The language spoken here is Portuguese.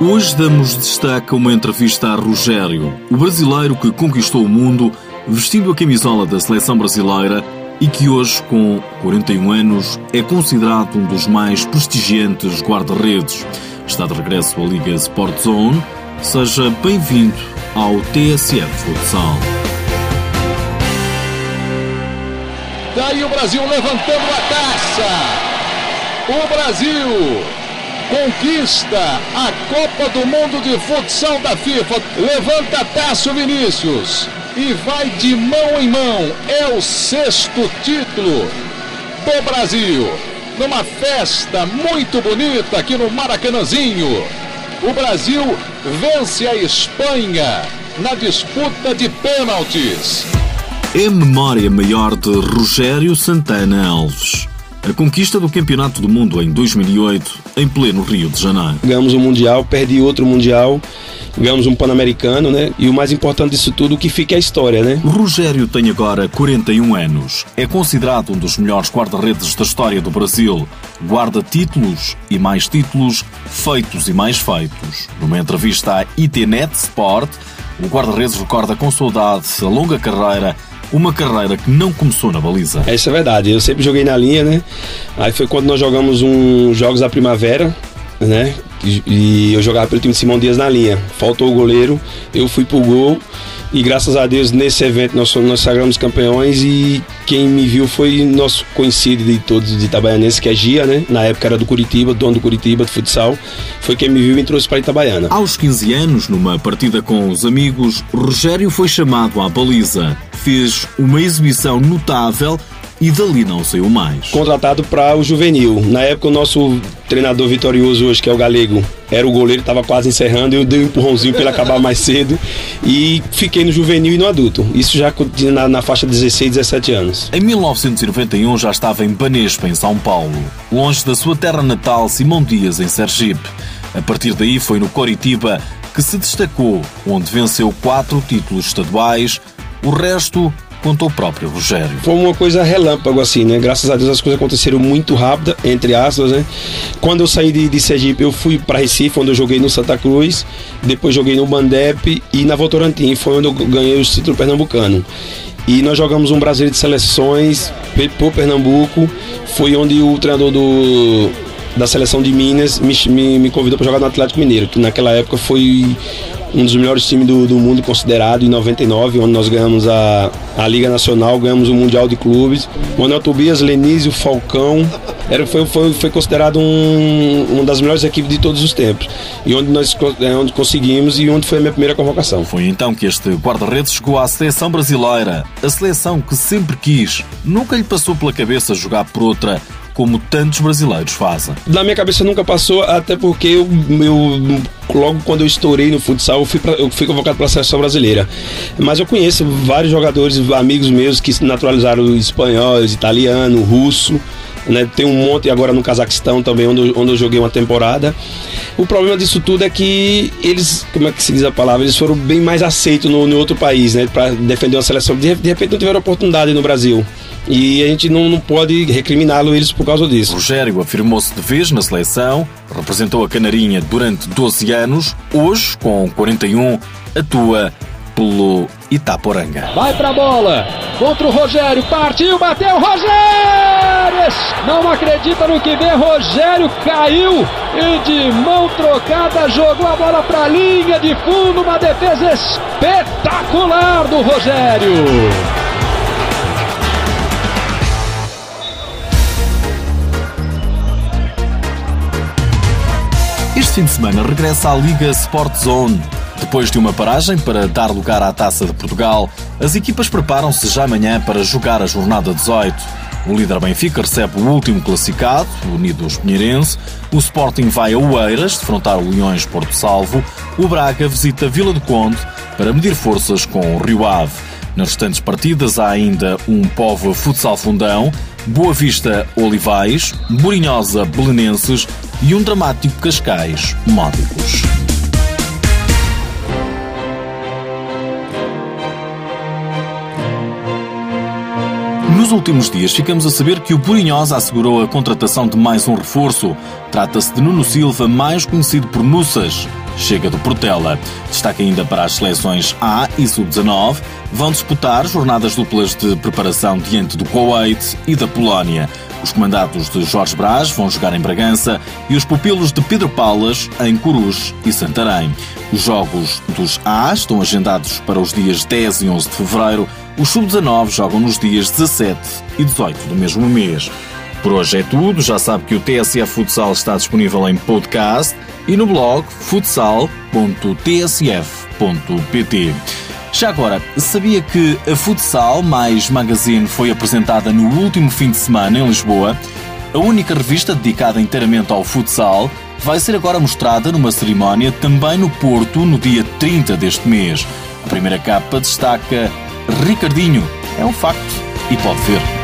Hoje damos destaque a uma entrevista a Rogério, o brasileiro que conquistou o mundo vestindo a camisola da seleção brasileira e que hoje, com 41 anos, é considerado um dos mais prestigiantes guarda-redes. Está de regresso à Liga Sport Zone. Seja bem-vindo ao TSF Futsal. Daí o Brasil levantando a taça. O Brasil conquista a Copa do Mundo de Futsal da FIFA. Levanta a taça o Vinícius e vai de mão em mão. É o sexto título do Brasil. Numa festa muito bonita aqui no Maracanãzinho. O Brasil vence a Espanha na disputa de pênaltis. É memória maior de Rogério Santana Alves. A conquista do Campeonato do Mundo em 2008, em pleno Rio de Janeiro. Ganhamos um Mundial, perdi outro Mundial, ganhamos um Pan-Americano, né? E o mais importante disso tudo, o que fica é a história, né? Rogério tem agora 41 anos. É considerado um dos melhores guarda-redes da história do Brasil. Guarda títulos e mais títulos, feitos e mais feitos. Numa entrevista à ITNet Sport, o guarda-redes recorda com saudade a longa carreira uma carreira que não começou na baliza. Essa é verdade. Eu sempre joguei na linha, né? Aí foi quando nós jogamos uns Jogos da Primavera, né? E eu jogava pelo time de Simão Dias na linha. Faltou o goleiro, eu fui pro gol e graças a Deus nesse evento nós, nós sagramos campeões e quem me viu foi nosso conhecido de todos de Itabaianense, que é Gia, né? Na época era do Curitiba, dono do Curitiba de futsal. Foi quem me viu e me trouxe para Itabaiana. Aos 15 anos, numa partida com os amigos, Rogério foi chamado à baliza. Fez uma exibição notável e dali não saiu mais. Contratado para o juvenil. Na época, o nosso treinador vitorioso hoje, que é o Galego, era o goleiro, estava quase encerrando. Eu dei um empurrãozinho para ele acabar mais cedo e fiquei no juvenil e no adulto. Isso já na, na faixa de 16, 17 anos. Em 1991 já estava em Banespa, em São Paulo, longe da sua terra natal, Simão Dias, em Sergipe. A partir daí foi no Coritiba que se destacou, onde venceu quatro títulos estaduais. O resto contou o próprio Rogério. Foi uma coisa relâmpago, assim, né? Graças a Deus as coisas aconteceram muito rápido, entre aspas, né? Quando eu saí de, de Sergipe, eu fui para Recife, onde eu joguei no Santa Cruz, depois joguei no Bandep e na Votorantim, foi onde eu ganhei o título pernambucano. E nós jogamos um Brasileiro de seleções por Pernambuco, foi onde o treinador do, da seleção de Minas me, me, me convidou para jogar no Atlético Mineiro, que naquela época foi um dos melhores times do, do mundo considerado em 99, onde nós ganhamos a, a Liga Nacional, ganhamos o Mundial de Clubes. Manuel Tobias, Lenísio, Falcão, era, foi, foi, foi considerado um, uma das melhores equipes de todos os tempos. E onde nós é, onde conseguimos e onde foi a minha primeira convocação. Foi então que este guarda-redes chegou à seleção brasileira. A seleção que sempre quis. Nunca lhe passou pela cabeça jogar por outra como tantos brasileiros fazem. Na minha cabeça nunca passou, até porque eu, eu logo quando eu estourei no futsal, eu fui, pra, eu fui convocado para a seleção brasileira. Mas eu conheço vários jogadores, amigos meus que naturalizaram espanhóis, italiano, russo. Né? Tem um monte agora no Cazaquistão também, onde eu, onde eu joguei uma temporada. O problema disso tudo é que eles, como é que se diz a palavra, eles foram bem mais aceitos no, no outro país, né? Para defender uma seleção. De, de repente não tiveram oportunidade no Brasil. E a gente não, não pode recriminá-lo eles por causa disso. Rogério afirmou-se de vez na seleção, representou a Canarinha durante 12 anos, hoje, com 41, atua pelo Itaporanga. Vai pra bola, contra o Rogério, partiu, bateu, Rogério! Não acredita no que vê, Rogério caiu e de mão trocada jogou a bola pra linha de fundo, uma defesa espetacular do Rogério. Fim de semana regressa à Liga Sport Zone. Depois de uma paragem para dar lugar à Taça de Portugal, as equipas preparam-se já amanhã para jogar a jornada 18. O líder Benfica recebe o último classificado, o Unidos Pinheirense. O Sporting vai a Oeiras, defrontar o Leões Porto Salvo. O Braga visita Vila do Conde para medir forças com o Rio Ave. Nas restantes partidas há ainda um Povo Futsal Fundão, Boa Vista Olivais, Borinhosa Belenenses e um dramático Cascais Módicos. Nos últimos dias ficamos a saber que o Borinhosa assegurou a contratação de mais um reforço. Trata-se de Nuno Silva, mais conhecido por Nussas. chega do Portela. Destaca ainda para as seleções A e Sub-19, vão disputar jornadas duplas de preparação diante do Kuwait e da Polónia. Os comandados de Jorge Brás vão jogar em Bragança e os pupilos de Pedro Paulas em Corus e Santarém. Os jogos dos A estão agendados para os dias 10 e 11 de fevereiro. Os Sub-19 jogam nos dias 17 e 18 do mesmo mês. Por hoje é tudo. Já sabe que o TSF Futsal está disponível em podcast e no blog futsal.tsf.pt. Já agora, sabia que a Futsal mais Magazine foi apresentada no último fim de semana em Lisboa? A única revista dedicada inteiramente ao futsal vai ser agora mostrada numa cerimónia também no Porto no dia 30 deste mês. A primeira capa destaca Ricardinho. É um facto e pode ver.